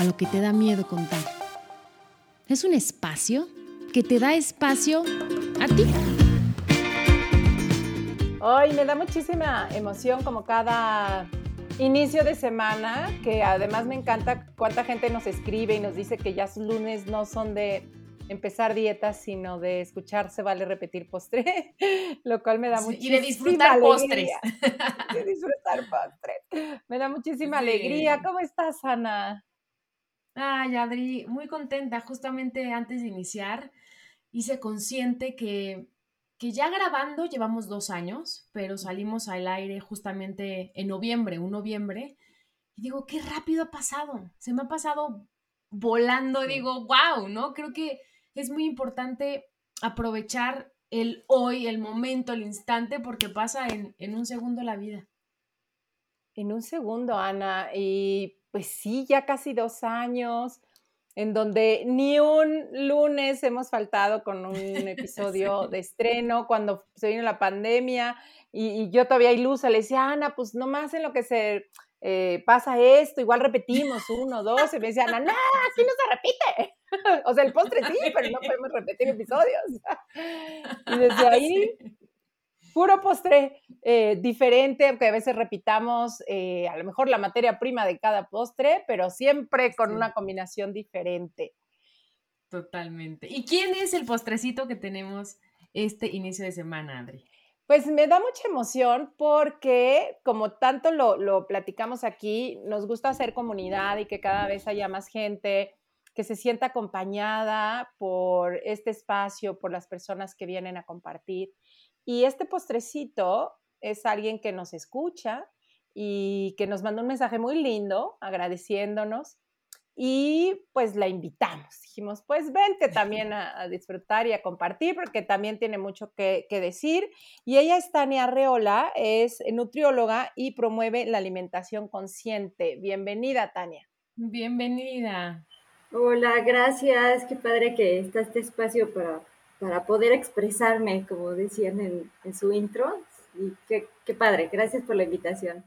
A lo que te da miedo contar. Es un espacio que te da espacio a ti. Hoy me da muchísima emoción como cada inicio de semana, que además me encanta cuánta gente nos escribe y nos dice que ya sus lunes no son de empezar dietas, sino de escucharse vale repetir postre, lo cual me da muchísima Y de disfrutar postres. De disfrutar postres. Me da muchísima alegría. ¿Cómo estás, Ana? Ay, Adri, muy contenta. Justamente antes de iniciar, hice consciente que, que ya grabando llevamos dos años, pero salimos al aire justamente en noviembre, un noviembre, y digo, qué rápido ha pasado. Se me ha pasado volando, digo, wow, ¿no? Creo que es muy importante aprovechar el hoy, el momento, el instante, porque pasa en, en un segundo la vida. En un segundo, Ana, y pues sí, ya casi dos años, en donde ni un lunes hemos faltado con un episodio de estreno, cuando se vino la pandemia, y, y, yo todavía ilusa le decía, Ana, pues nomás en lo que se eh, pasa esto, igual repetimos uno, dos, y me decía, Ana, no, aquí no se repite. o sea, el postre sí, pero no podemos repetir episodios. y desde ahí, puro postre eh, diferente, aunque a veces repitamos eh, a lo mejor la materia prima de cada postre, pero siempre con sí. una combinación diferente. Totalmente. ¿Y quién es el postrecito que tenemos este inicio de semana, Adri? Pues me da mucha emoción porque, como tanto lo, lo, platicamos aquí, nos gusta hacer comunidad y que cada vez haya más gente que se sienta acompañada por este espacio, por las personas que vienen a compartir. Y este postrecito es alguien que nos escucha y que nos mandó un mensaje muy lindo agradeciéndonos y pues la invitamos. Dijimos, pues vente también a, a disfrutar y a compartir porque también tiene mucho que, que, decir. Y ella es Tania Reola, es nutrióloga y promueve la alimentación consciente. Bienvenida, Tania. Bienvenida. Hola, gracias. Qué padre que está este espacio para, para poder expresarme, como decían en, en su intro. Y qué, qué padre. Gracias por la invitación.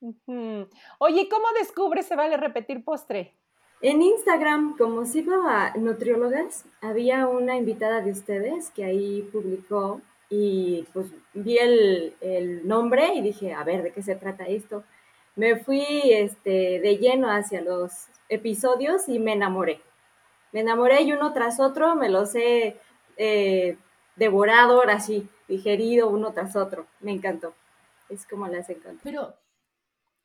Uh -huh. Oye, ¿cómo descubres se vale repetir postre? En Instagram, como sigo a nutriólogas, había una invitada de ustedes que ahí publicó y pues vi el, el, nombre y dije, a ver, ¿de qué se trata esto? Me fui este, de lleno hacia los episodios y me enamoré. Me enamoré y uno tras otro me los he eh, devorado, ahora sí, digerido uno tras otro. Me encantó. Es como las encantó. Pero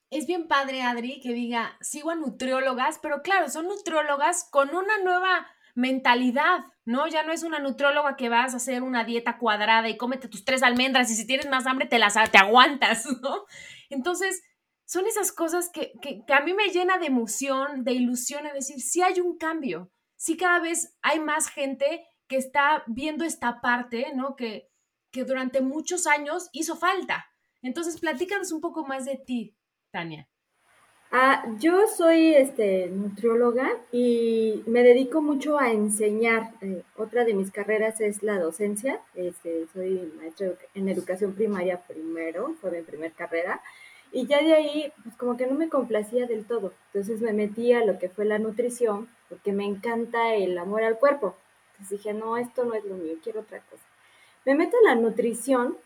es bien padre, Adri, que diga, sigo a nutriólogas, pero claro, son nutriólogas con una nueva mentalidad, ¿no? Ya no es una nutrióloga que vas a hacer una dieta cuadrada y cómete tus tres almendras y si tienes más hambre te las te aguantas, ¿no? Entonces, son esas cosas que, que, que a mí me llena de emoción, de ilusión, a decir, sí hay un cambio, sí cada vez hay más gente que está viendo esta parte, ¿no? Que, que durante muchos años hizo falta. Entonces, platícanos un poco más de ti, Tania? Ah, yo soy este, nutrióloga y me dedico mucho a enseñar. Eh, otra de mis carreras es la docencia. Este, soy maestra en educación primaria primero, fue mi primer carrera. Y ya de ahí, pues como que no me complacía del todo. Entonces me metí a lo que fue la nutrición, porque me encanta el amor al cuerpo. Entonces dije, no, esto no es lo mío, quiero otra cosa. Me meto en la nutrición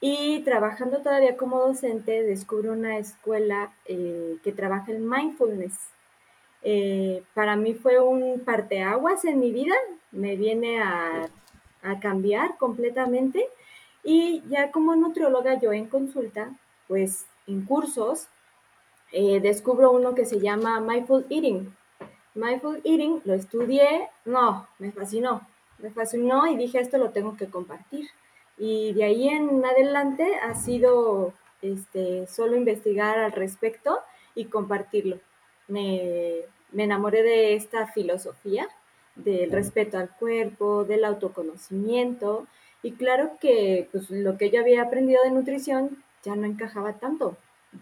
y trabajando todavía como docente, descubro una escuela eh, que trabaja en mindfulness. Eh, para mí fue un parteaguas en mi vida, me viene a, a, cambiar completamente. Y ya como nutrióloga, yo en consulta, pues en cursos, eh, descubro uno que se llama Mindful Eating. Mindful Eating lo estudié, no, me fascinó, me fascinó y dije, esto lo tengo que compartir y de ahí en adelante ha sido este, solo investigar al respecto y compartirlo. Me, me enamoré de esta filosofía del respeto al cuerpo, del autoconocimiento y claro que pues, lo que yo había aprendido de nutrición ya no encajaba tanto,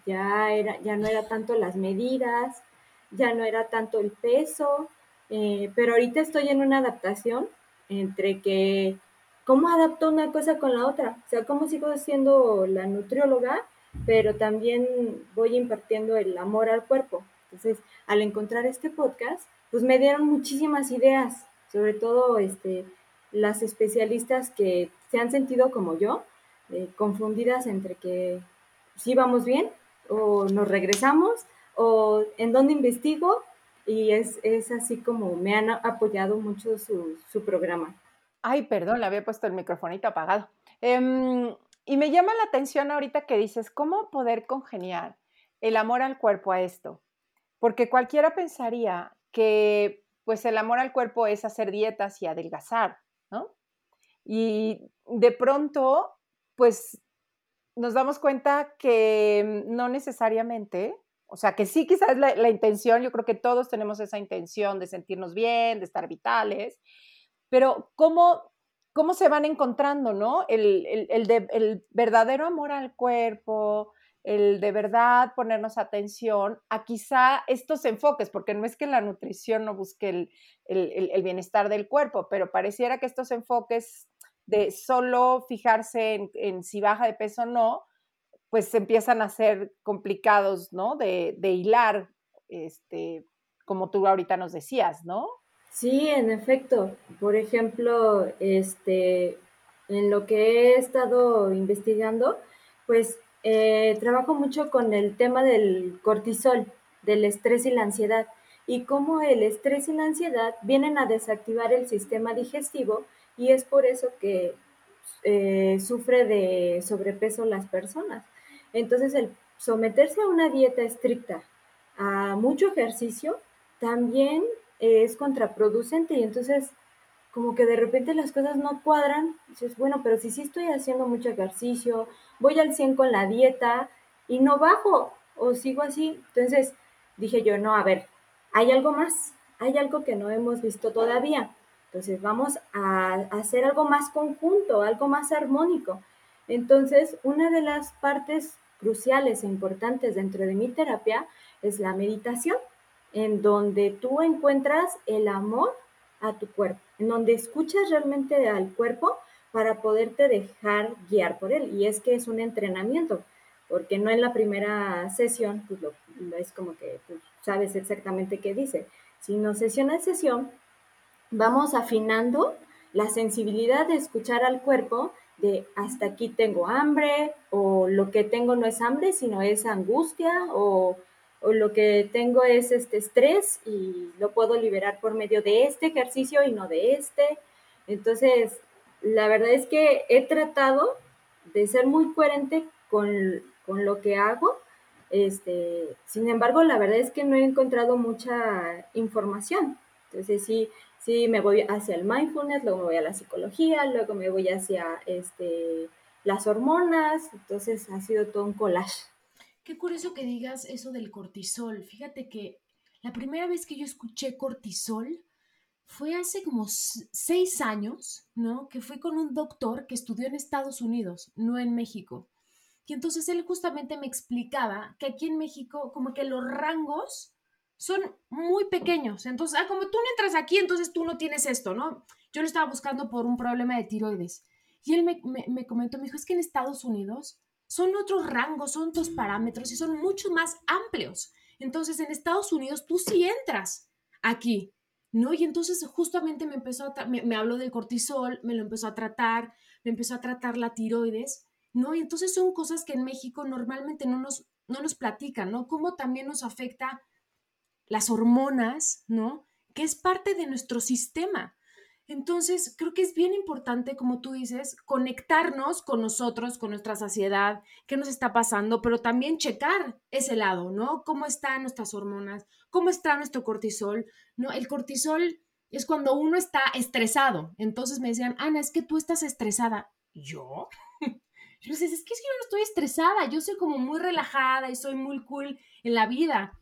ya, era, ya no era tanto las medidas, ya no era tanto el peso, eh, pero ahorita estoy en una adaptación entre que cómo adapto una cosa con la otra, o sea, cómo sigo siendo la nutrióloga, pero también voy impartiendo el amor al cuerpo. Entonces, al encontrar este podcast, pues me dieron muchísimas ideas, sobre todo este, las especialistas que se han sentido como yo, eh, confundidas entre que si vamos bien o nos regresamos o en dónde investigo y es, es así como me han apoyado mucho su, su, programa. Ay, perdón, le había puesto el microfonito apagado. Eh, y me llama la atención ahorita que dices, ¿cómo poder congeniar el amor al cuerpo a esto? Porque cualquiera pensaría que pues el amor al cuerpo es hacer dietas y adelgazar, ¿no? Y de pronto, pues nos damos cuenta que no necesariamente, o sea, que sí quizás la, la intención, yo creo que todos tenemos esa intención de sentirnos bien, de estar vitales, pero ¿cómo, cómo se van encontrando, ¿no? El, el, el, de, el verdadero amor al cuerpo, el de verdad ponernos atención a quizá estos enfoques, porque no es que la nutrición no busque el, bienestar del cuerpo, pero pareciera que estos enfoques de solo fijarse en, en, si baja de peso o no, pues empiezan a ser complicados, ¿no? De, de hilar, este, como tú ahorita nos decías, ¿no? Sí, en efecto. Por ejemplo, este, en lo que he estado investigando, pues eh, trabajo mucho con el tema del cortisol, del estrés y la ansiedad, y cómo el estrés y la ansiedad vienen a desactivar el sistema digestivo y es por eso que eh, sufre de sobrepeso las personas. Entonces, el someterse a una dieta estricta, a mucho ejercicio, también es contraproducente y entonces como que de repente las cosas no cuadran. Dices, bueno, pero si sí estoy haciendo mucho ejercicio, voy al 100 con la dieta y no bajo o sigo así. Entonces dije yo, no, a ver, hay algo más, hay algo que no hemos visto todavía. Entonces vamos a hacer algo más conjunto, algo más armónico. Entonces, una de las partes cruciales e importantes dentro de mi terapia es la meditación, en donde tú encuentras el amor a tu cuerpo, en donde escuchas realmente al cuerpo para poderte dejar guiar por él. Y es que es un entrenamiento, porque no en la primera sesión, pues lo, es como que sabes exactamente qué dice, sino sesión a sesión, vamos afinando la sensibilidad de escuchar al cuerpo de hasta aquí tengo hambre o lo que tengo no es hambre, sino es angustia o o lo que tengo es este estrés y lo puedo liberar por medio de este ejercicio y no de este. Entonces, la verdad es que he tratado de ser muy coherente con, con lo que hago. Este, sin embargo, la verdad es que no he encontrado mucha información. Entonces, sí, sí me voy hacia el mindfulness, luego me voy a la psicología, luego me voy hacia este, las hormonas. Entonces, ha sido todo un collage. Qué curioso que digas eso del cortisol. Fíjate que la primera vez que yo escuché cortisol fue hace como seis años, ¿no? Que fui con un doctor que estudió en Estados Unidos, no en México. Y entonces él justamente me explicaba que aquí en México como que los rangos son muy pequeños. Entonces, ah, como tú no entras aquí, entonces tú no tienes esto, ¿no? Yo lo estaba buscando por un problema de tiroides. Y él me, me, me comentó, me dijo, es que en Estados Unidos son otros rangos, son otros parámetros y son mucho más amplios. Entonces, en Estados Unidos tú sí entras aquí, ¿no? Y entonces justamente me empezó a, me, me habló del cortisol, me lo empezó a tratar, me empezó a tratar la tiroides, ¿no? Y entonces son cosas que en México normalmente no nos, no nos platican, ¿no? Cómo también nos afecta las hormonas, ¿no? Que es parte de nuestro sistema. Entonces, creo que es bien importante, como tú dices, conectarnos con nosotros, con nuestra saciedad, qué nos está pasando, pero también checar ese lado, ¿no? Cómo están nuestras hormonas, cómo está nuestro cortisol, ¿no? El cortisol es cuando uno está estresado. Entonces me decían, Ana, es que tú estás estresada. ¿Yo? Yo decía, es que, yo no estoy estresada, yo soy como muy relajada y soy muy cool en la vida.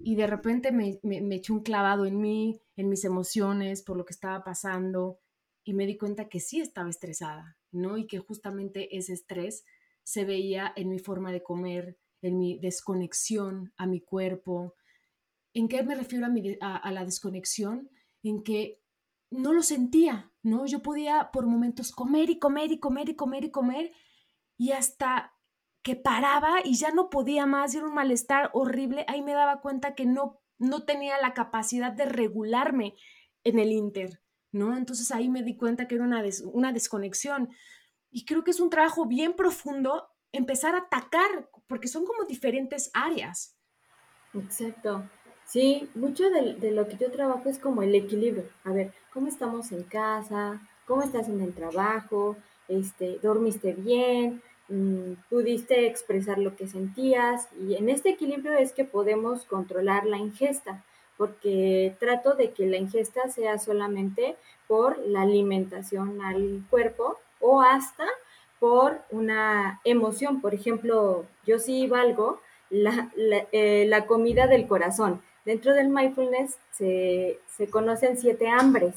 Y de repente me, me, me eché un clavado en mí, en mis emociones, por lo que estaba pasando y me di cuenta que sí estaba estresada, ¿no? Y que justamente ese estrés se veía en mi forma de comer, en mi desconexión a mi cuerpo. ¿En qué me refiero a, a, la desconexión? En que no lo sentía, ¿no? Yo podía por momentos comer y comer y comer y comer y comer y hasta que paraba y ya no podía más, era un malestar horrible, ahí me daba cuenta que no, no tenía la capacidad de regularme en el Inter, ¿no? Entonces ahí me di cuenta que era una, una desconexión. Y creo que es un trabajo bien profundo empezar a atacar, porque son como diferentes áreas. Exacto. Sí, mucho de, de, lo que yo trabajo es como el equilibrio. A ver, ¿cómo estamos en casa? ¿Cómo estás en el trabajo? Este, ¿Dormiste bien? Mm, pudiste expresar lo que sentías y en este equilibrio es que podemos controlar la ingesta, porque trato de que la ingesta sea solamente por la alimentación al cuerpo o hasta por una emoción. Por ejemplo, yo sí valgo la, la, eh, comida del corazón. Dentro del mindfulness se, se conocen siete hambres.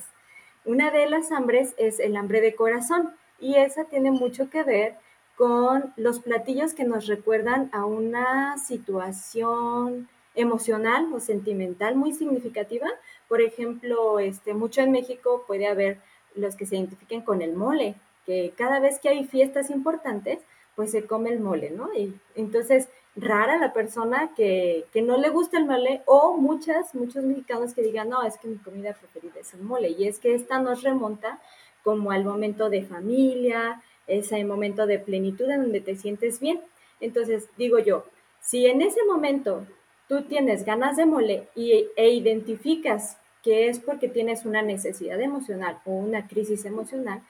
Una de las hambres es el hambre de corazón y esa tiene mucho que ver con los platillos que nos recuerdan a una situación emocional o sentimental muy significativa. Por ejemplo, este, mucho en México puede haber los que se identifiquen con el mole, que cada vez que hay fiestas importantes, pues se come el mole, ¿no? Y entonces, rara la persona que, que no le gusta el mole o muchas, muchos mexicanos que digan, no, es que mi comida preferida es el mole. Y es que esta nos remonta como al momento de familia, ese momento de plenitud en donde te sientes bien. Entonces, digo yo, si en ese momento tú tienes ganas de mole y, e identificas que es porque tienes una necesidad emocional o una crisis emocional,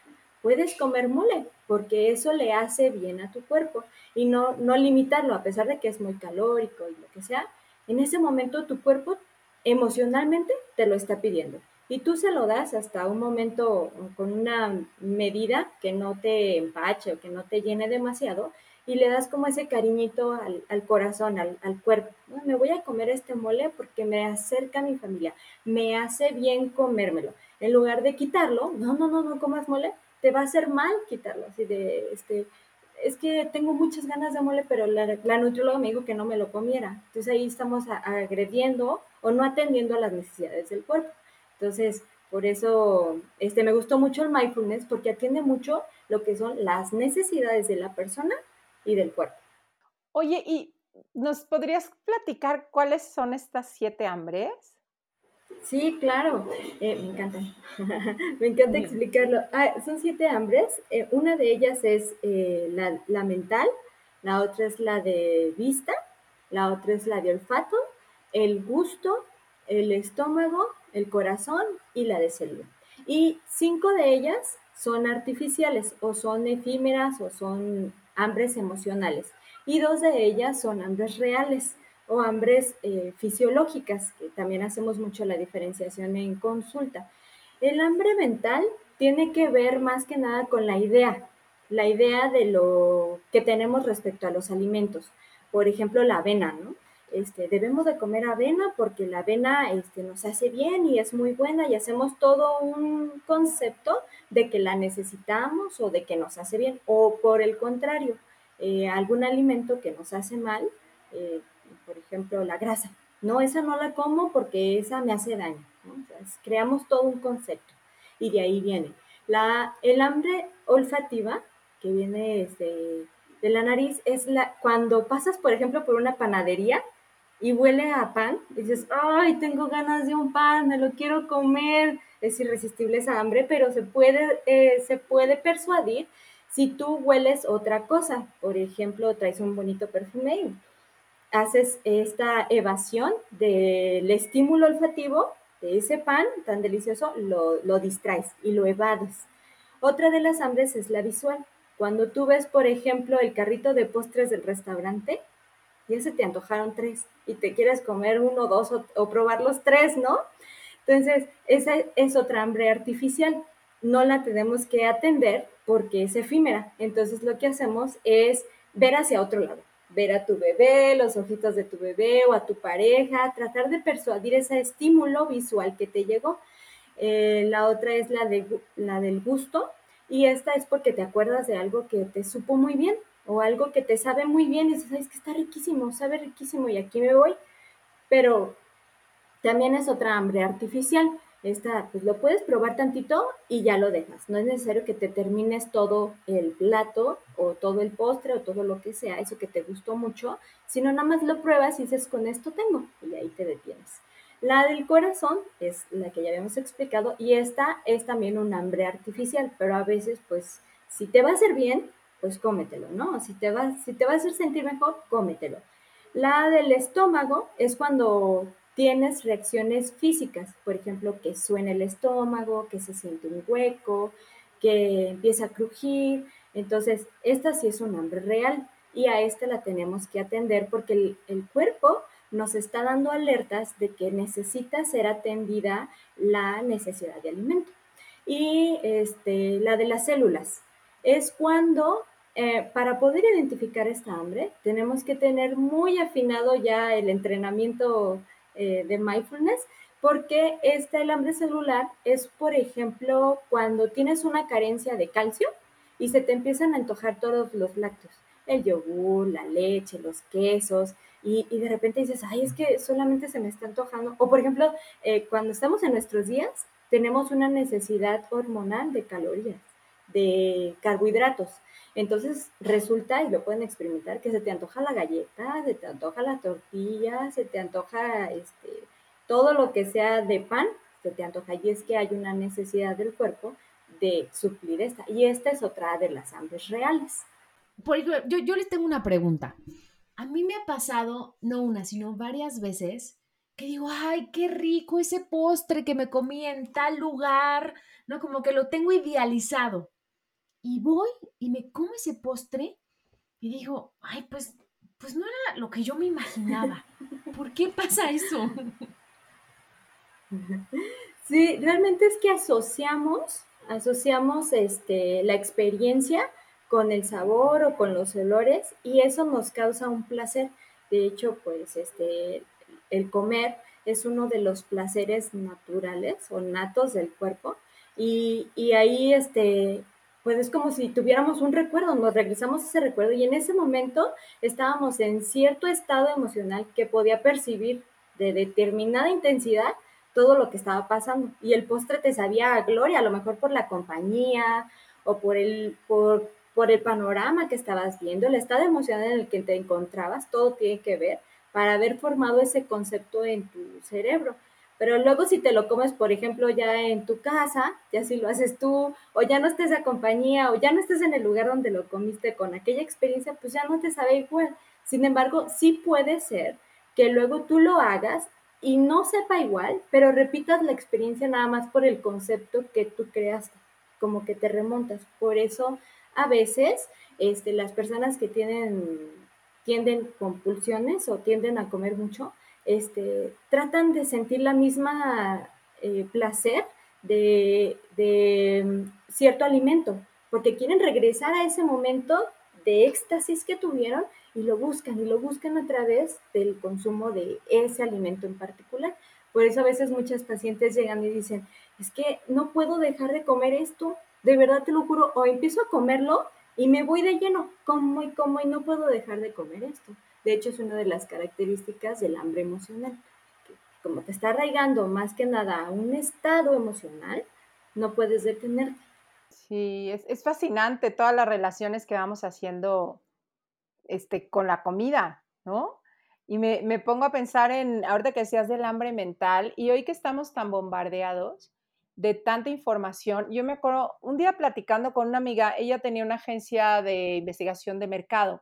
puedes comer mole, porque eso le hace bien a tu cuerpo y no, no limitarlo, a pesar de que es muy calórico y lo que sea, en ese momento tu cuerpo emocionalmente te lo está pidiendo y tú se lo das hasta un momento con una medida que no te empache o que no te llene demasiado y le das como ese cariñito al, corazón, al, al cuerpo. Me voy a comer este mole porque me acerca a mi familia, me hace bien comérmelo. En lugar de quitarlo, no, no, no, no comas mole, te va a hacer mal quitarlo. Así de, este, es que tengo muchas ganas de mole, pero la, la nutrióloga me dijo que no me lo comiera. Entonces ahí estamos agrediendo o no atendiendo a las necesidades del cuerpo. Entonces, por eso este, me gustó mucho el mindfulness porque atiende mucho lo que son las necesidades de la persona y del cuerpo. Oye, ¿y nos podrías platicar cuáles son estas siete hambres? Sí, claro, eh, me encanta, me encanta explicarlo. Ah, son siete hambres, eh, una de ellas es eh, la, la mental, la otra es la de vista, la otra es la de olfato, el gusto, el estómago, el corazón y la de célula. Y cinco de ellas son artificiales o son efímeras o son hambres emocionales. Y dos de ellas son hambres reales o hambres eh, fisiológicas, que también hacemos mucho la diferenciación en consulta. El hambre mental tiene que ver más que nada con la idea, la idea de lo que tenemos respecto a los alimentos. Por ejemplo, la avena, ¿no? Este, debemos de comer avena porque la avena este, nos hace bien y es muy buena y hacemos todo un concepto de que la necesitamos o de que nos hace bien. O por el contrario, eh, algún alimento que nos hace mal, eh, por ejemplo la grasa, no, esa no la como porque esa me hace daño, creamos todo un concepto y de ahí viene. La, el hambre olfativa, que viene este, de la nariz, es la, cuando pasas, por ejemplo, por una panadería y huele a pan, dices, ay, tengo ganas de un pan, me lo quiero comer, es irresistible esa hambre, pero se puede, eh, se puede persuadir si tú hueles otra cosa, por ejemplo, traes un bonito perfume y haces esta evasión del estímulo olfativo de ese pan tan delicioso, lo, lo distraes y lo evades. Otra de las hambres es la visual. Cuando tú ves, por ejemplo, el carrito de postres del restaurante, ya se te antojaron tres y te quieres comer uno, dos o, probar los tres, ¿no? Entonces, esa es otra hambre artificial. No la tenemos que atender porque es efímera. Entonces, lo que hacemos es ver hacia otro lado. ver a tu bebé, los ojitos de tu bebé o a tu pareja, tratar de persuadir ese estímulo visual que te llegó. Eh, la otra es la, de, la del gusto y esta es porque te acuerdas de algo que te supo muy bien o algo que te sabe muy bien y dices, es que está riquísimo, sabe riquísimo y aquí me voy. Pero también es otra hambre artificial. Esta, pues lo puedes probar tantito y ya lo dejas. No es necesario que te termines todo el plato o todo el postre o todo lo que sea, eso que te gustó mucho, sino nada más lo pruebas y dices, con esto tengo, y ahí te detienes. La del corazón es la que ya habíamos explicado y esta es también un hambre artificial, pero a veces, pues, si te va a hacer bien, pues cómetelo, ¿no? Si te va, si te va a hacer sentir mejor, cómetelo. La del estómago es cuando tienes reacciones físicas, por ejemplo, que suena el estómago, que se siente un hueco, que empieza a crujir. Entonces, esta sí es un hambre real y a esta la tenemos que atender porque el, cuerpo nos está dando alertas de que necesita ser atendida la necesidad de alimento. Y este, la de las células es cuando eh, para poder identificar esta hambre tenemos que tener muy afinado ya el entrenamiento eh, de mindfulness, porque este, el hambre celular es, por ejemplo, cuando tienes una carencia de calcio y se te empiezan a antojar todos los lácteos, el yogur, la leche, los quesos, y, de repente dices, ay, es que solamente se me está antojando. O, por ejemplo, eh, cuando estamos en nuestros días, tenemos una necesidad hormonal de calorías, de carbohidratos. Entonces resulta, y lo pueden experimentar, que se te antoja la galleta, se te antoja la tortilla, se te antoja este, todo lo que sea de pan, se te antoja. Y es que hay una necesidad del cuerpo de suplir esta. Y esta es otra de las hambres reales. yo, yo les tengo una pregunta. A mí me ha pasado, no una, sino varias veces, que digo, ay, qué rico ese postre que me comí en tal lugar, ¿no? Como que lo tengo idealizado y voy y me como ese postre y digo, ay, pues, pues no era lo que yo me imaginaba. ¿Por qué pasa eso? Sí, realmente es que asociamos, asociamos este, la experiencia con el sabor o con los olores y eso nos causa un placer. De hecho, pues este, el comer es uno de los placeres naturales o natos del cuerpo y, y ahí este, pues es como si tuviéramos un recuerdo, nos regresamos a ese recuerdo y en ese momento estábamos en cierto estado emocional que podía percibir de determinada intensidad todo lo que estaba pasando. Y el postre te sabía a gloria, a lo mejor por la compañía o por el, por, por el panorama que estabas viendo, el estado emocional en el que te encontrabas, todo tiene que ver para haber formado ese concepto en tu cerebro. Pero luego si te lo comes, por ejemplo, ya en tu casa, ya si lo haces tú, o ya no estés a compañía, o ya no estés en el lugar donde lo comiste con aquella experiencia, pues ya no te sabe igual. Sin embargo, sí puede ser que luego tú lo hagas y no sepa igual, pero repitas la experiencia nada más por el concepto que tú creaste, como que te remontas. Por eso, a veces, este, las personas que tienen, tienden compulsiones o tienden a comer mucho, este, tratan de sentir la misma eh, placer de, mm, cierto alimento, porque quieren regresar a ese momento de éxtasis que tuvieron y lo buscan y lo buscan a través del consumo de ese alimento en particular. Por eso a veces muchas pacientes llegan y dicen, es que no puedo dejar de comer esto, de verdad te lo juro, o empiezo a comerlo y me voy de lleno, como y como y no puedo dejar de comer esto. De hecho, es una de las características del hambre emocional. como te está arraigando más que nada a un estado emocional, no puedes detenerte. Sí, es, fascinante todas las relaciones que vamos haciendo este, con la comida, ¿no? Y me, me, pongo a pensar en, ahorita que decías del hambre mental, y hoy que estamos tan bombardeados de tanta información, yo me acuerdo un día platicando con una amiga, ella tenía una agencia de investigación de mercado,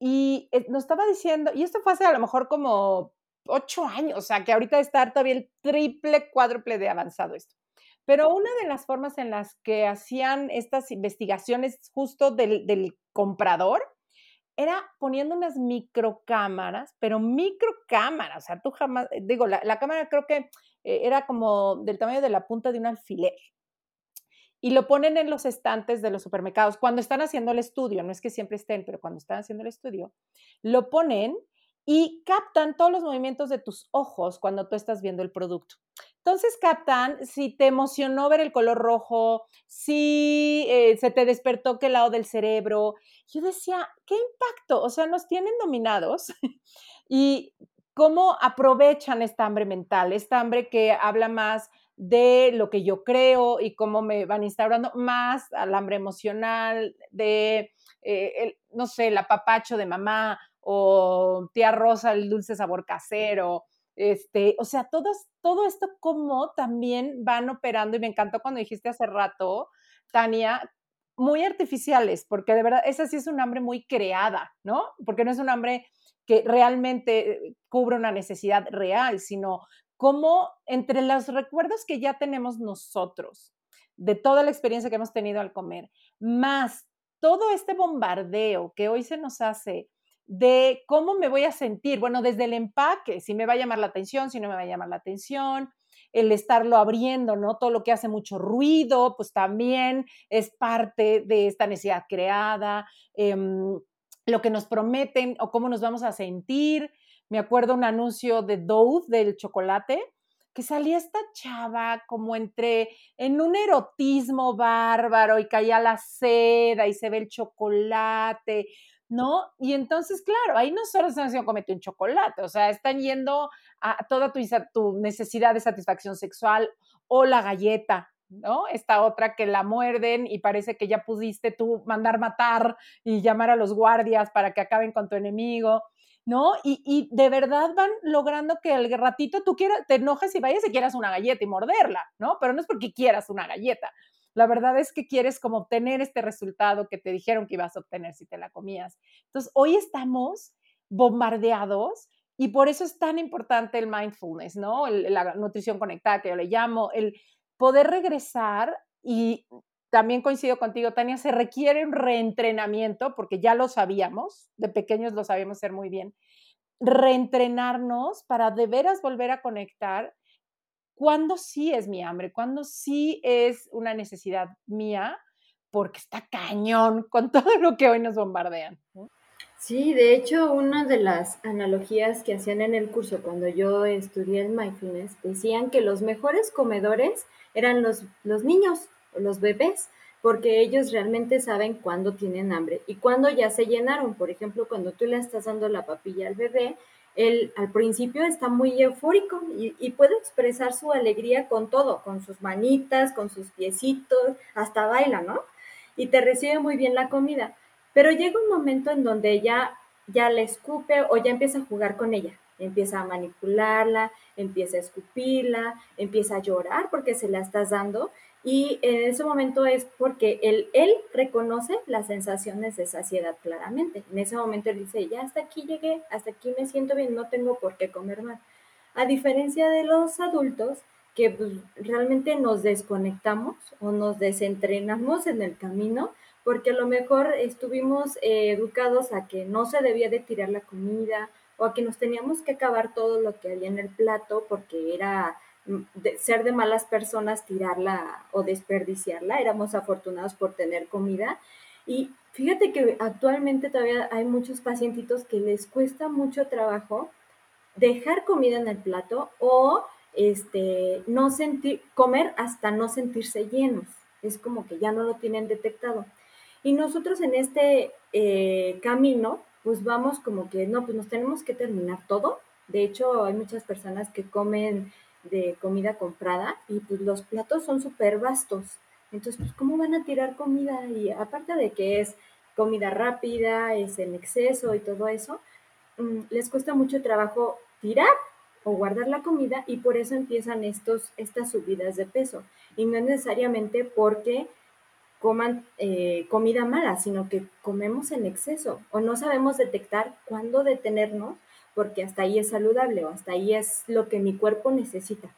y eh, nos estaba diciendo, y esto fue hace a lo mejor como ocho años, o sea, que ahorita está todavía el triple, cuádruple de avanzado esto. Pero una de las formas en las que hacían estas investigaciones justo del, del comprador era poniendo unas microcámaras, pero microcámaras, o sea, tú jamás, digo, la, la cámara creo que eh, era como del tamaño de la punta de un alfiler. Y lo ponen en los estantes de los supermercados. Cuando están haciendo el estudio, no es que siempre estén, pero cuando están haciendo el estudio, lo ponen y captan todos los movimientos de tus ojos cuando tú estás viendo el producto. Entonces captan si te emocionó ver el color rojo, si eh, se te despertó qué lado del cerebro. Yo decía, ¿qué impacto? O sea, nos tienen dominados y cómo aprovechan esta hambre mental, esta hambre que habla más de lo que yo creo y cómo me van instaurando más al hambre emocional, de, eh, no sé, el apapacho de mamá o tía Rosa, el dulce sabor casero. Este, o sea, todo, todo esto como también van operando y me encantó cuando dijiste hace rato, Tania, muy artificiales, porque de verdad esa sí es un hambre muy creada, ¿no? Porque no es un hambre que realmente cubre una necesidad real, sino como entre los recuerdos que ya tenemos nosotros, de toda la experiencia que hemos tenido al comer, más todo este bombardeo que hoy se nos hace de cómo me voy a sentir, bueno, desde el empaque, si me va a llamar la atención, si no me va a llamar la atención, el estarlo abriendo, ¿no? Todo lo que hace mucho ruido, pues también es parte de esta necesidad creada, em, lo que nos prometen o cómo nos vamos a sentir, me acuerdo un anuncio de Dove del chocolate, que salía esta chava como entre, en un erotismo bárbaro y caía la seda y se ve el chocolate, ¿no? Y entonces, claro, ahí no solo están haciendo comete un chocolate, o sea, están yendo a toda tu, tu necesidad de satisfacción sexual o la galleta, ¿no? Esta otra que la muerden y parece que ya pudiste tú mandar matar y llamar a los guardias para que acaben con tu enemigo. ¿No? Y, de verdad van logrando que el ratito tú quieras, te enojes y vayas y quieras una galleta y morderla, ¿no? Pero no es porque quieras una galleta. La verdad es que quieres como obtener este resultado que te dijeron que ibas a obtener si te la comías. Entonces, hoy estamos bombardeados y por eso es tan importante el mindfulness, ¿no? la nutrición conectada que yo le llamo, el poder regresar y también coincido contigo, Tania, se requiere un reentrenamiento, porque ya lo sabíamos, de pequeños lo sabíamos hacer muy bien, reentrenarnos para de veras volver a conectar cuando sí es mi hambre, cuando sí es una necesidad mía, porque está cañón con todo lo que hoy nos bombardean. Sí, de hecho, una de las analogías que hacían en el curso cuando yo estudié el mindfulness, decían que los mejores comedores eran los, los niños, los bebés, porque ellos realmente saben cuándo tienen hambre y cuándo ya se llenaron. Por ejemplo, cuando tú le estás dando la papilla al bebé, él al principio está muy eufórico y, puede expresar su alegría con todo, con sus manitas, con sus piecitos, hasta baila, ¿no? Y te recibe muy bien la comida. Pero llega un momento en donde ella ya le escupe o ya empieza a jugar con ella. Empieza a manipularla, empieza a escupirla, empieza a llorar porque se la estás dando y en ese momento es porque él, él reconoce las sensaciones de saciedad claramente. En ese momento él dice, ya hasta aquí llegué, hasta aquí me siento bien, no tengo por qué comer más. A diferencia de los adultos, que pues, realmente nos desconectamos o nos desentrenamos en el camino, porque a lo mejor estuvimos eh, educados a que no se debía de tirar la comida o a que nos teníamos que acabar todo lo que había en el plato porque era de ser de malas personas, tirarla o desperdiciarla. Éramos afortunados por tener comida. Y fíjate que actualmente todavía hay muchos pacientitos que les cuesta mucho trabajo dejar comida en el plato o este, no sentir, comer hasta no sentirse llenos. Es como que ya no lo tienen detectado. Y nosotros en este eh, camino, pues vamos como que, no, pues nos tenemos que terminar todo. De hecho, hay muchas personas que comen de comida comprada y pues los platos son súper vastos. Entonces, pues, ¿cómo van a tirar comida? Y aparte de que es comida rápida, es en exceso y todo eso, mm, les cuesta mucho trabajo tirar o guardar la comida y por eso empiezan estos, estas subidas de peso. Y no es necesariamente porque coman eh, comida mala, sino que comemos en exceso o no sabemos detectar cuándo detenernos porque hasta ahí es saludable o hasta ahí es lo que mi cuerpo necesita.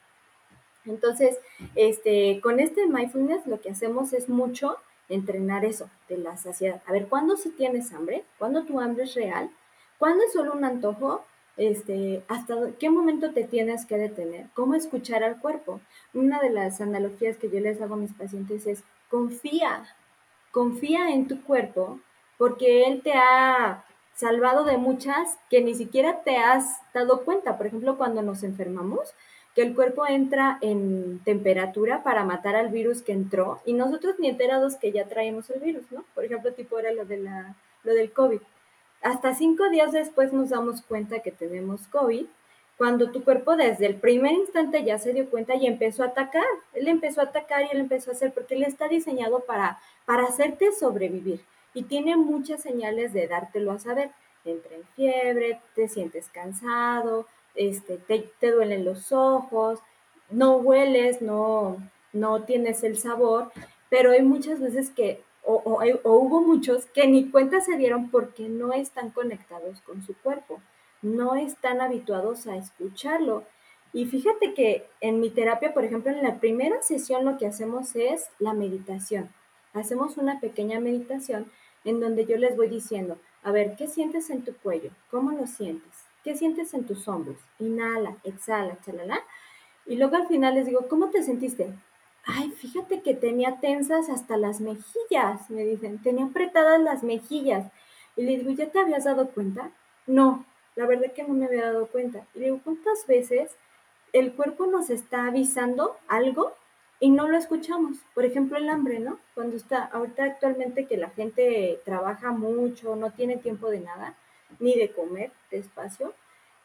Entonces, este, con este mindfulness lo que hacemos es mucho entrenar eso de la saciedad. A ver, ¿cuándo si tienes hambre? ¿Cuándo tu hambre es real? ¿Cuándo es solo un antojo? Este, ¿Hasta qué momento te tienes que detener? ¿Cómo escuchar al cuerpo? Una de las analogías que yo les hago a mis pacientes es confía, confía en tu cuerpo porque él te ha salvado de muchas que ni siquiera te has dado cuenta. Por ejemplo, cuando nos enfermamos, que el cuerpo entra en temperatura para matar al virus que entró y nosotros ni enterados que ya traemos el virus, ¿no? Por ejemplo, tipo era lo, de la, lo del COVID. Hasta cinco días después nos damos cuenta que tenemos COVID, cuando tu cuerpo desde el primer instante ya se dio cuenta y empezó a atacar. Él empezó a atacar y él empezó a hacer, porque él está diseñado para, para hacerte sobrevivir y tiene muchas señales de dártelo a saber. Entra en fiebre, te sientes cansado, este, te, duelen los ojos, no hueles, no, no tienes el sabor, pero hay muchas veces que, o, o, hubo muchos que ni cuenta se dieron porque no están conectados con su cuerpo, no están habituados a escucharlo. Y fíjate que en mi terapia, por ejemplo, en la primera sesión lo que hacemos es la meditación. Hacemos una pequeña meditación en donde yo les voy diciendo, a ver, ¿qué sientes en tu cuello? ¿Cómo lo sientes? ¿Qué sientes en tus hombros? Inhala, exhala, chalala. Y luego al final les digo, ¿cómo te sentiste? Ay, fíjate que tenía tensas hasta las mejillas, me dicen, tenía apretadas las mejillas. Y le digo, ¿ya te habías dado cuenta? No, la verdad que no me había dado cuenta. Y le digo, ¿cuántas veces el cuerpo nos está avisando algo y no lo escuchamos? Por ejemplo, el hambre, ¿no? Cuando está, ahorita actualmente que la gente trabaja mucho, no tiene tiempo de nada, ni de comer despacio.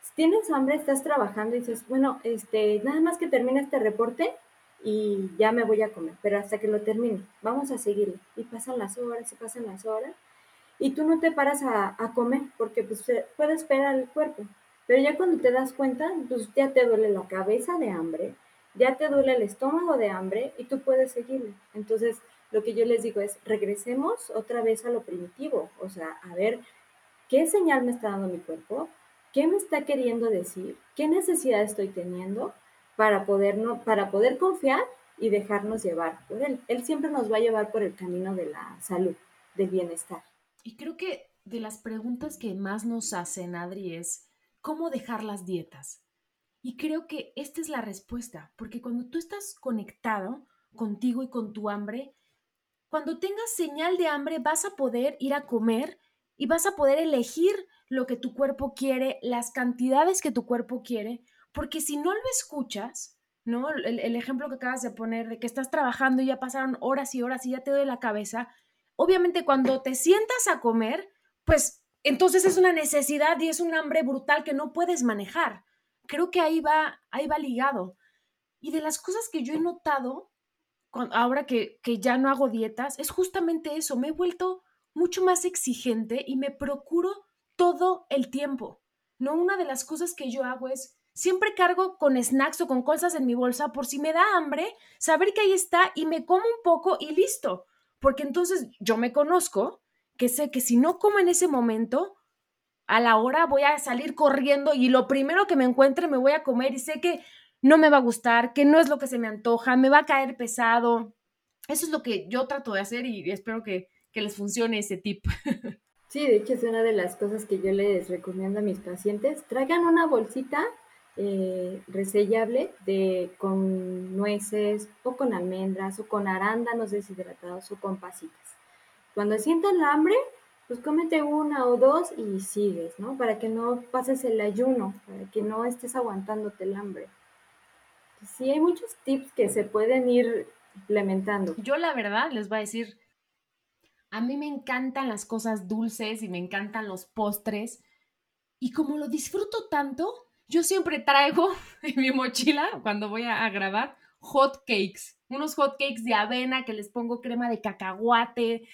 Si tienes hambre, estás trabajando y dices, bueno, este, nada más que termine este reporte y ya me voy a comer, pero hasta que lo termine, vamos a seguirlo. Y pasan las horas y pasan las horas y tú no te paras a, comer porque pues puede esperar el cuerpo. Pero ya cuando te das cuenta, pues ya te duele la cabeza de hambre, ya te duele el estómago de hambre y tú puedes seguirlo. Entonces, lo que yo les digo es, regresemos otra vez a lo primitivo, o sea, a ver ¿Qué señal me está dando mi cuerpo? ¿Qué me está queriendo decir? ¿Qué necesidad estoy teniendo para poder, no, para poder confiar y dejarnos llevar por él? Él siempre nos va a llevar por el camino de la salud, del bienestar. Y creo que de las preguntas que más nos hacen, Adri, es ¿cómo dejar las dietas? Y creo que esta es la respuesta, porque cuando tú estás conectado contigo y con tu hambre, cuando tengas señal de hambre vas a poder ir a comer y vas a poder elegir lo que tu cuerpo quiere, las cantidades que tu cuerpo quiere, porque si no lo escuchas, ¿no? El, ejemplo que acabas de poner de que estás trabajando y ya pasaron horas y horas y ya te doy la cabeza, obviamente cuando te sientas a comer, pues entonces es una necesidad y es un hambre brutal que no puedes manejar. Creo que ahí va, ahí va ligado. Y de las cosas que yo he notado, ahora que, que ya no hago dietas, es justamente eso, me he vuelto mucho más exigente y me procuro todo el tiempo. No, una de las cosas que yo hago es siempre cargo con snacks o con cosas en mi bolsa por si me da hambre, saber que ahí está y me como un poco y listo. Porque entonces yo me conozco, que sé que si no como en ese momento, a la hora voy a salir corriendo y lo primero que me encuentre me voy a comer y sé que no me va a gustar, que no es lo que se me antoja, me va a caer pesado. Eso es lo que yo trato de hacer y espero que, que les funcione ese tip. Sí, de hecho es una de las cosas que yo les recomiendo a mis pacientes. Traigan una bolsita eh, resellable de, con nueces o con almendras o con arándanos deshidratados o con pasitas. Cuando sientan la hambre, pues cómete una o dos y sigues, ¿no? Para que no pases el ayuno, para que no estés aguantándote el hambre. Sí, hay muchos tips que se pueden ir implementando. Yo la verdad les voy a decir, a mí me encantan las cosas dulces y me encantan los postres. Y como lo disfruto tanto, yo siempre traigo en mi mochila, cuando voy a, grabar, hot cakes. Unos hot cakes de avena que les pongo crema de cacahuate,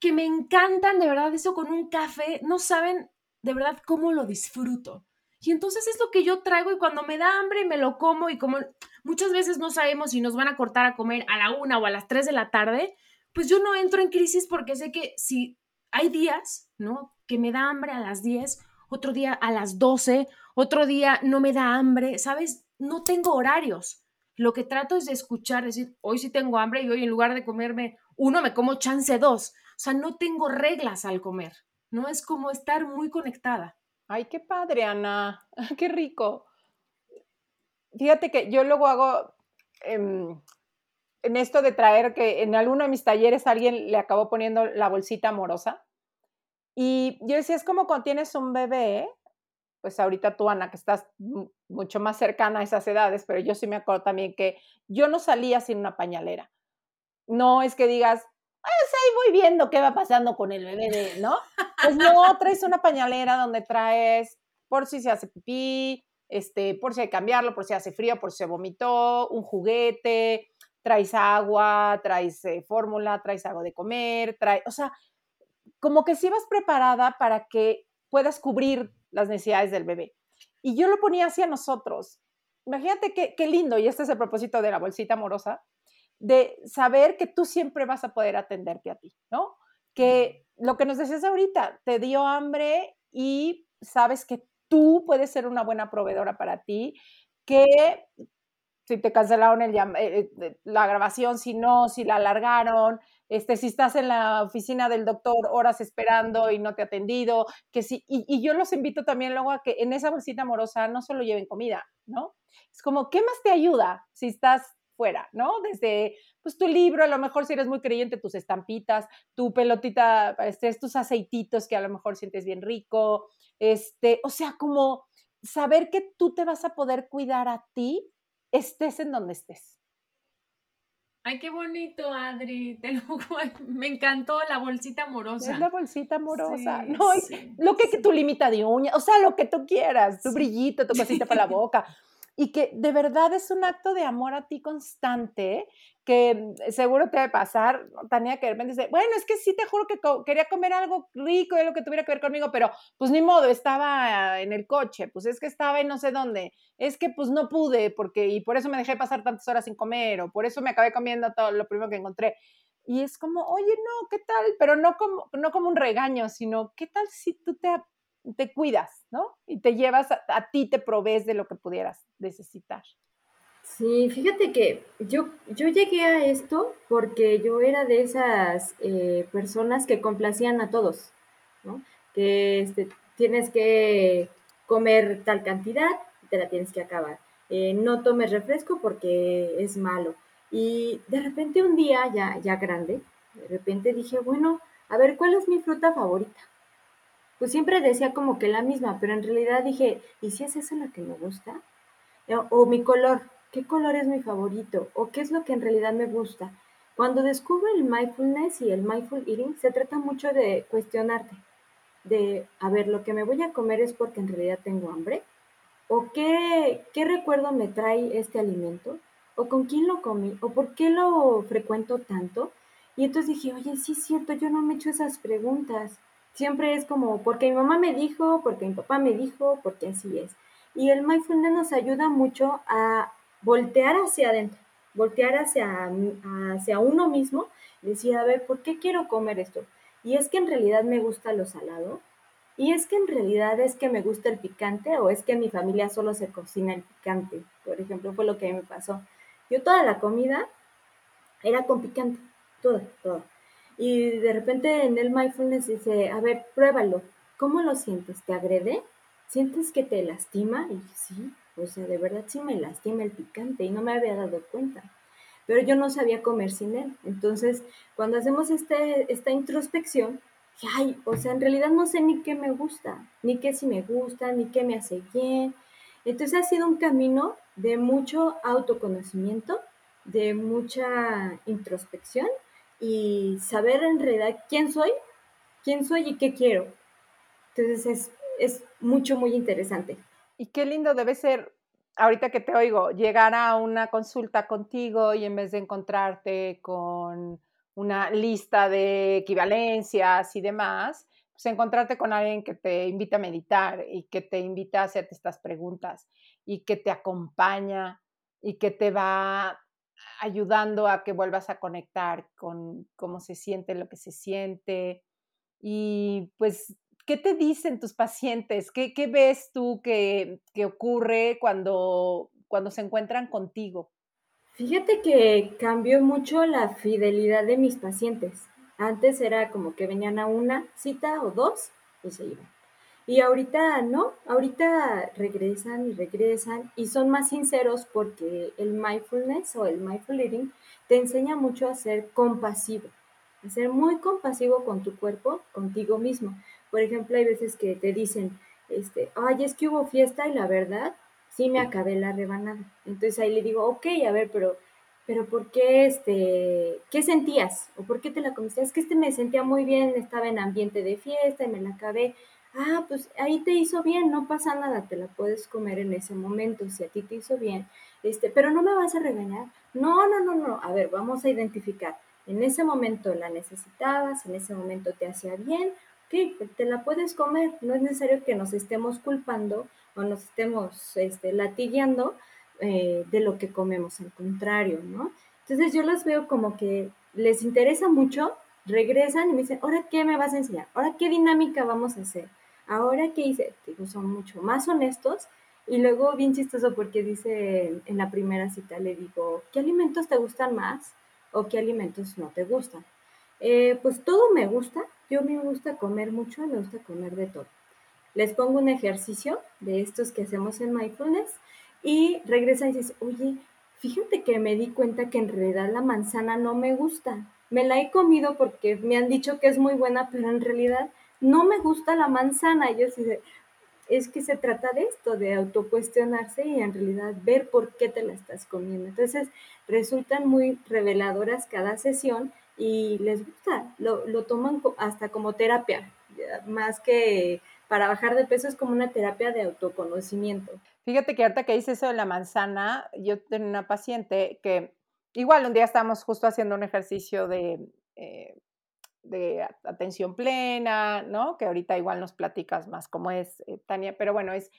que me encantan, de verdad, eso con un café. No saben de verdad cómo lo disfruto. Y entonces es lo que yo traigo y cuando me da hambre me lo como y como muchas veces no sabemos si nos van a cortar a comer a la una o a las tres de la tarde, pues yo no entro en crisis porque sé que si hay días, ¿no? Que me da hambre a las 10, otro día a las 12, otro día no me da hambre, ¿sabes? No tengo horarios. Lo que trato es de escuchar, decir, hoy sí tengo hambre y hoy en lugar de comerme uno, me como chance dos. O sea, no tengo reglas al comer, ¿no? Es como estar muy conectada. Ay, qué padre, Ana, qué rico. Fíjate que yo luego hago, em, en esto de traer que en alguno de mis talleres alguien le acabó poniendo la bolsita amorosa. Y yo decía, es como cuando tienes un bebé, pues ahorita tú, Ana, que estás mucho más cercana a esas edades, pero yo sí me acuerdo también que yo no salía sin una pañalera. No es que digas, pues ahí voy viendo qué va pasando con el bebé, ¿no? Pues no, traes una pañalera donde traes por si se hace pipí, este, por si hay que cambiarlo, por si hace frío, por si se vomitó, un juguete, traes agua, traes eh, fórmula, traes algo de comer, trae, o sea, como que si vas preparada para que puedas cubrir las necesidades del bebé. Y yo lo ponía así a nosotros. Imagínate qué, qué lindo, y este es el propósito de la bolsita amorosa, de saber que tú siempre vas a poder atenderte a ti, ¿no? Que lo que nos decías ahorita, te dio hambre y sabes que tú puedes ser una buena proveedora para ti, que si te cancelaron el, eh, eh, la grabación, si no, si la alargaron, este, si estás en la oficina del doctor horas esperando y no te ha atendido, que sí, y, y, yo los invito también luego a que en esa bolsita amorosa no solo lleven comida, ¿no? Es como, ¿qué más te ayuda si estás fuera, ¿no? Desde, pues tu libro, a lo mejor si eres muy creyente, tus estampitas, tu pelotita estrés, tus aceititos que a lo mejor sientes bien rico, este, o sea, como saber que tú te vas a poder cuidar a ti, estés en donde estés. Ay, qué bonito, Adri. Te lo, me encantó la bolsita amorosa. Es la bolsita amorosa. no, sí, lo que, sí. tu limita de uña, o sea, lo que tú quieras, tu brillito, tu cosita para la boca. Y que de verdad es un acto de amor a ti constante, que seguro te debe pasar, Tania, que de repente dice, bueno, es que sí te juro que quería comer algo rico de lo que tuviera que ver conmigo, pero pues ni modo, estaba en el coche, pues es que estaba en no sé dónde, es que pues no pude, porque, y por eso me dejé pasar tantas horas sin comer, o por eso me acabé comiendo todo lo primero que encontré. Y es como, oye, no, ¿qué tal? Pero no como, no como un regaño, sino, ¿qué tal si tú te, te cuidas, ¿no? Y te llevas, a, a ti te provees de lo que pudieras necesitar. Sí, fíjate que yo, yo llegué a esto porque yo era de esas eh, personas que complacían a todos, ¿no? Que este, tienes que comer tal cantidad, te la tienes que acabar. Eh, no tomes refresco porque es malo. Y de repente un día, ya, ya grande, de repente dije, bueno, a ver, ¿cuál es mi fruta favorita? Pues siempre decía como que la misma, pero en realidad dije, ¿y si es esa la que me gusta? O, o mi color, ¿qué color es mi favorito? ¿O qué es lo que en realidad me gusta? Cuando descubro el mindfulness y el mindful eating, se trata mucho de cuestionarte, de, a ver, lo que me voy a comer es porque en realidad tengo hambre, o qué, qué recuerdo me trae este alimento, o con quién lo comí, o por qué lo frecuento tanto. Y entonces dije, oye, sí es cierto, yo no me he hecho esas preguntas. Siempre es como, porque mi mamá me dijo, porque mi papá me dijo, porque así es. Y el mindfulness nos ayuda mucho a voltear hacia adentro, voltear hacia, hacia uno mismo decir, a ver, ¿por qué quiero comer esto? Y es que en realidad me gusta lo salado, y es que en realidad es que me gusta el picante, o es que en mi familia solo se cocina el picante, por ejemplo, fue lo que me pasó. Yo toda la comida era con picante, toda, toda. Y de repente en el mindfulness dice, a ver, pruébalo, ¿cómo lo sientes? ¿Te agrede? ¿Sientes que te lastima? Y sí, o sea, de verdad sí me lastima el picante y no me había dado cuenta. Pero yo no sabía comer sin él. Entonces, cuando hacemos este, esta introspección, ay, o sea, en realidad no sé ni qué me gusta, ni qué sí me gusta, ni qué me hace bien. Entonces ha sido un camino de mucho autoconocimiento, de mucha introspección y saber en realidad quién soy, quién soy y qué quiero. Entonces es, es mucho, muy interesante. Y qué lindo debe ser, ahorita que te oigo, llegar a una consulta contigo y en vez de encontrarte con una lista de equivalencias y demás, pues encontrarte con alguien que te invita a meditar y que te invita a hacerte estas preguntas y que te acompaña y que te va ayudando a que vuelvas a conectar con cómo se siente lo que se siente. Y pues ¿qué te dicen tus pacientes? ¿Qué, qué ves tú que, ocurre cuando, cuando se encuentran contigo? Fíjate que cambió mucho la fidelidad de mis pacientes. Antes era como que venían a una cita o dos y se iban. Y ahorita no, ahorita regresan y regresan y son más sinceros porque el mindfulness o el mindful eating te enseña mucho a ser compasivo, a ser muy compasivo con tu cuerpo, contigo mismo. Por ejemplo, hay veces que te dicen, este, ay, es que hubo fiesta y la verdad, sí me acabé la rebanada. Entonces ahí le digo, ok, a ver, pero, pero ¿por qué, este, qué sentías? ¿O por qué te la comiste? Es que este me sentía muy bien, estaba en ambiente de fiesta y me la acabé. Ah, pues ahí te hizo bien, no pasa nada, te la puedes comer en ese momento, si a ti te hizo bien, este, pero no me vas a regañar. No, no, no, no, a ver, vamos a identificar. En ese momento la necesitabas, en ese momento te hacía bien, ok, te la puedes comer, no es necesario que nos estemos culpando o nos estemos este, latillando eh, de lo que comemos, al contrario, ¿no? Entonces yo las veo como que les interesa mucho, regresan y me dicen, ahora qué me vas a enseñar, ahora qué dinámica vamos a hacer ahora que hice, digo, son mucho más honestos. Y luego, bien chistoso, porque dice en la primera cita, le digo, ¿qué alimentos te gustan más o qué alimentos no te gustan? Eh, pues todo me gusta, yo me gusta comer mucho, me gusta comer de todo. Les pongo un ejercicio de estos que hacemos en mindfulness y regresa y dice, oye, fíjate que me di cuenta que en realidad la manzana no me gusta. Me la he comido porque me han dicho que es muy buena, pero en realidad no me gusta la manzana. Yo sí, es que se trata de esto, de autocuestionarse y en realidad ver por qué te la estás comiendo. Entonces, resultan muy reveladoras cada sesión y les gusta, lo, lo toman hasta como terapia, más que para bajar de peso es como una terapia de autoconocimiento. Fíjate que ahorita que dices eso de la manzana, yo tengo una paciente que igual un día estábamos justo haciendo un ejercicio de eh, de atención plena, ¿no? Que ahorita igual nos platicas más cómo es, eh, Tania, pero bueno, es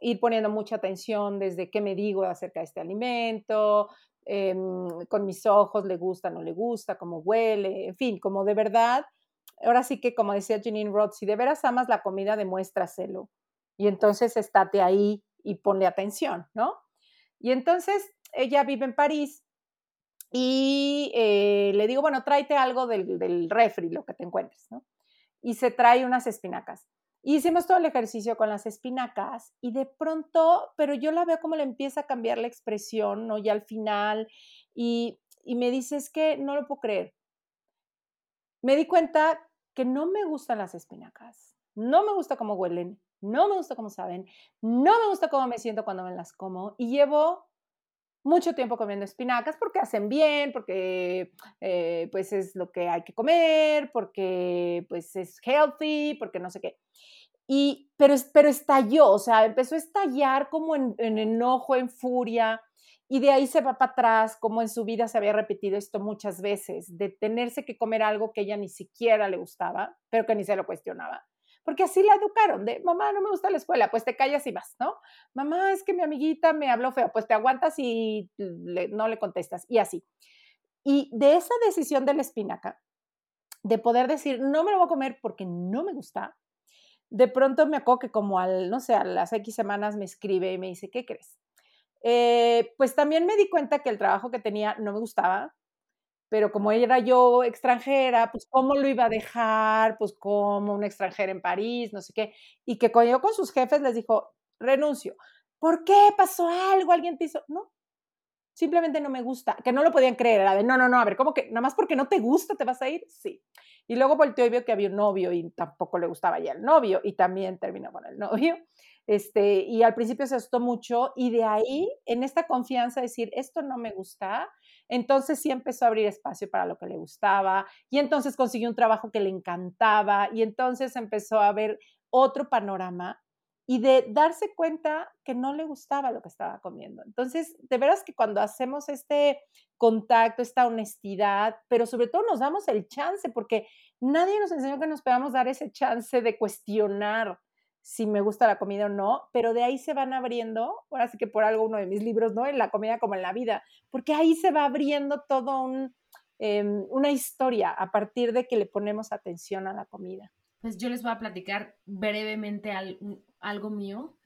ir poniendo mucha atención desde qué me digo acerca de este alimento, em, con mis ojos, le gusta, no le gusta, cómo huele, en fin, como de verdad, ahora sí que como decía Janine Roth, si de veras amas la comida, demuéstraselo. Y entonces estate ahí y ponle atención, ¿no? Y entonces ella vive en París y eh, le digo, bueno, tráete algo del, refri, lo que te encuentres, ¿no? Y se trae unas espinacas. hicimos todo el ejercicio con las espinacas y de pronto, pero yo la veo como le empieza a cambiar la expresión, ¿no? Y al final, y, y me dice, es que no lo puedo creer. Me di cuenta que no me gustan las espinacas, no me gusta cómo huelen, no me gusta cómo saben, no me gusta cómo me siento cuando me las como y llevo mucho tiempo comiendo espinacas porque hacen bien, porque eh, pues es lo que hay que comer, porque pues es healthy, porque no sé qué. Y, pero, pero estalló, o sea, empezó a estallar como en, en enojo, en furia, y de ahí se va para atrás, como en su vida se había repetido esto muchas veces, de tenerse que comer algo que ella ni siquiera le gustaba, pero que ni se lo cuestionaba porque así la educaron, de mamá, no me gusta la escuela, pues te callas y vas, ¿no? Mamá, es que mi amiguita me habló feo, pues te aguantas y no le contestas, y así. Y de esa decisión de la espinaca, de poder decir, no me lo voy a comer porque no me gusta, de pronto me acuerdo que como al, no sé, a las X semanas me escribe y me dice, ¿qué crees? Eh, pues también me di cuenta que el trabajo que tenía no me gustaba, pero como era yo extranjera, pues cómo lo iba a dejar, pues como una extranjera en París, no sé qué, y que cuando yo con sus jefes les dijo, renuncio. ¿Por qué? ¿Pasó algo? ¿Alguien te hizo? No, simplemente no me gusta, que no lo podían creer, era de, no, no, no, a ver, ¿cómo que nada más porque no te gusta te vas a ir? Sí. Y luego volteó y vio que había un novio y tampoco le gustaba ya el novio y también terminó con el novio. Este, y al principio se asustó mucho y de ahí, en esta confianza, decir, esto no me gusta, entonces sí empezó a abrir espacio para lo que le gustaba y entonces consiguió un trabajo que le encantaba y entonces empezó a ver otro panorama y de darse cuenta que no le gustaba lo que estaba comiendo. Entonces, de veras que cuando hacemos este contacto, esta honestidad, pero sobre todo nos damos el chance, porque nadie nos enseñó que nos podamos dar ese chance de cuestionar si me gusta la comida o no, pero de ahí se van abriendo, ahora sí que por algo uno de mis libros, ¿no? En la comida como en la vida, porque ahí se va abriendo todo un, em, una historia a partir de que le ponemos atención a la comida. Pues yo les voy a platicar brevemente algo mío.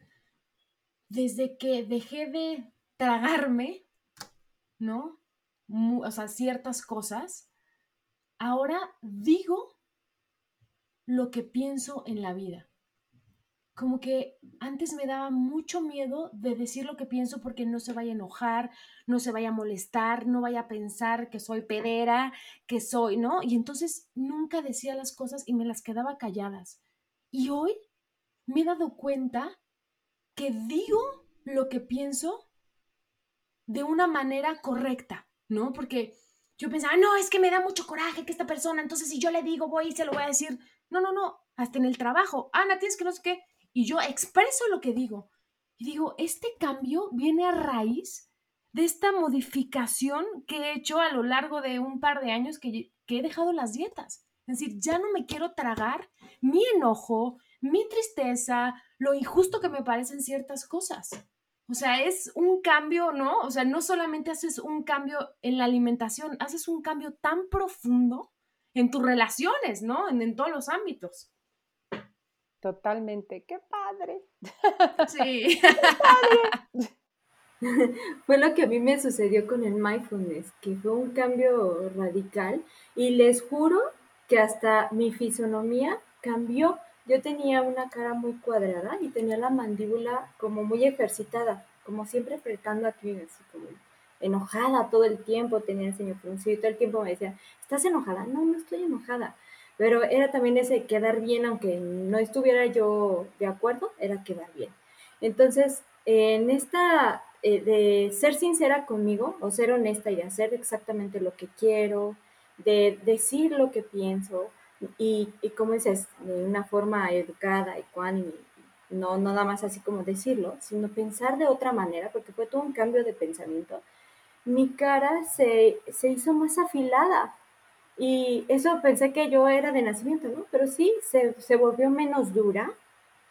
Desde que dejé de tragarme, ¿no? O sea, ciertas cosas, ahora digo lo que pienso en la vida como que antes me daba mucho miedo de decir lo que pienso porque no se vaya a enojar, no se vaya a molestar, no vaya a pensar que soy pedera, que soy, ¿no? Y entonces nunca decía las cosas y me las quedaba calladas. Y hoy me he dado cuenta que digo lo que pienso de una manera correcta, ¿no? Porque yo pensaba, no, es que me da mucho coraje que esta persona, entonces si yo le digo, voy y se lo voy a decir. No, no, no, hasta en el trabajo. Ana, tienes que no sé qué y yo expreso lo que digo. Y digo, este cambio viene a raíz de esta modificación que he hecho a lo largo de un par de años que, he dejado las dietas. Es decir, ya no me quiero tragar mi enojo, mi tristeza, lo injusto que me parecen ciertas cosas. O sea, es un cambio, ¿no? O sea, no solamente haces un cambio en la alimentación, haces un cambio tan profundo en tus relaciones, ¿no? En, todos los ámbitos. Totalmente. ¡Qué padre! Sí. fue lo que a mí me sucedió con el mindfulness, que fue un cambio radical y les juro que hasta mi fisonomía cambió. Yo tenía una cara muy cuadrada y tenía la mandíbula como muy ejercitada, como siempre apretando aquí, así como enojada todo el tiempo, tenía el señor fruncido y todo el tiempo me decía, ¿estás enojada? No, no estoy enojada pero era también ese quedar bien, aunque no estuviera yo de acuerdo, era quedar bien. Entonces, en esta eh, de ser sincera conmigo o ser honesta y hacer exactamente lo que quiero, de decir lo que pienso y, y como dices, de una forma educada y cuán, no, no nada más así como decirlo, sino pensar de otra manera, porque fue todo un cambio de pensamiento, mi cara se, se hizo más afilada, y eso pensé que yo era de nacimiento, ¿no? Pero sí, se, se volvió menos dura,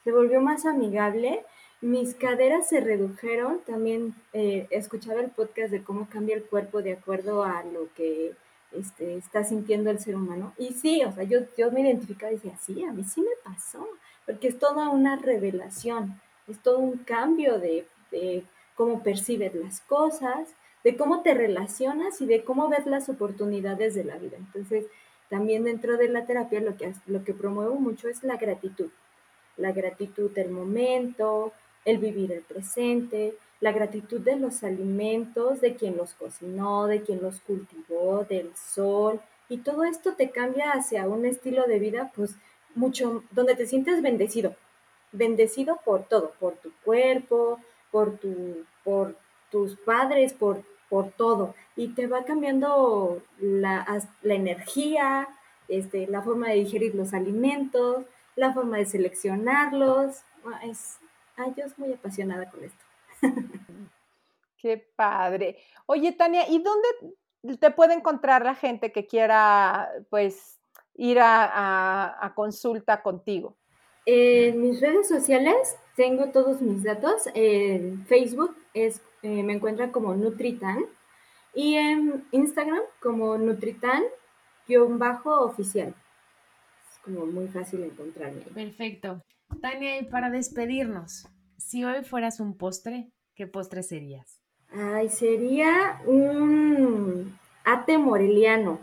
se volvió más amigable, mis caderas se redujeron, también eh, escuchaba el podcast de cómo cambia el cuerpo de acuerdo a lo que este, está sintiendo el ser humano. Y sí, o sea, yo, yo me identificaba y decía, sí, a mí sí me pasó, porque es toda una revelación, es todo un cambio de, de cómo percibes las cosas, de cómo te relacionas y de cómo ves las oportunidades de la vida. Entonces, también dentro de la terapia lo que, lo que promuevo mucho es la gratitud. La gratitud del momento, el vivir el presente, la gratitud de los alimentos, de quien los cocinó, de quien los cultivó, del sol. Y todo esto te cambia hacia un estilo de vida, pues, mucho, donde te sientes bendecido. Bendecido por todo, por tu cuerpo, por, tu, por tus padres, por por todo y te va cambiando la, la energía, este, la forma de digerir los alimentos, la forma de seleccionarlos. Ah, es, ay, yo soy muy apasionada con esto. Qué padre. Oye, Tania, ¿y dónde te puede encontrar la gente que quiera, pues, ir a, a consulta contigo? En mis redes sociales tengo todos mis datos. En Facebook es eh, me encuentran como Nutritan y en Instagram como Nutritan-oficial. Es como muy fácil encontrarme. Perfecto. Tania, y para despedirnos, si hoy fueras un postre, ¿qué postre serías? Ay, sería un ate moreliano.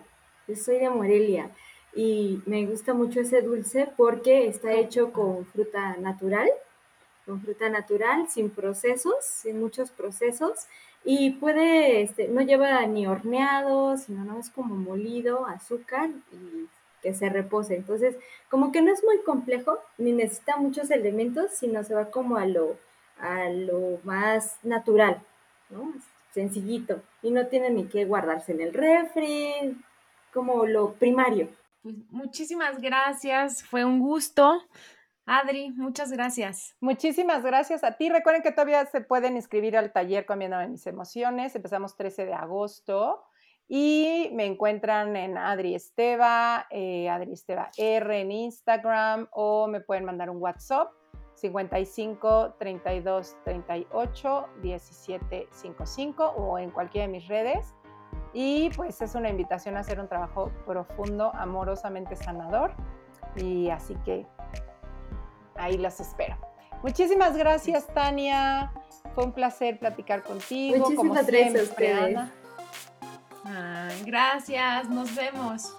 Yo soy de Morelia y me gusta mucho ese dulce porque está hecho con fruta natural con fruta natural, sin procesos, sin muchos procesos, y puede, este, no lleva ni horneado, sino no es como molido, azúcar y que se repose. Entonces, como que no es muy complejo, ni necesita muchos elementos, sino se va como a lo, a lo más natural. Sencillito. Y no tiene ni que guardarse en el refri, como lo primario. Pues muchísimas gracias, fue un gusto. Adri, muchas gracias. Muchísimas gracias a ti. Recuerden que todavía se pueden inscribir al taller Comiéndome mis emociones. Empezamos 13 de agosto y me encuentran en Adri Esteva, eh, Adri Esteva R en Instagram o me pueden mandar un WhatsApp 55 32 38 17 55 o en cualquiera de mis redes. Y pues es una invitación a hacer un trabajo profundo, amorosamente sanador. Y así que ahí las espero. Muchísimas gracias, Tania. Fue un placer platicar contigo. Muchísimas gracias gracias, nos vemos.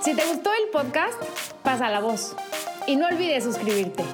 Si te gustó el podcast, pasa la voz. Y no olvides suscribirte.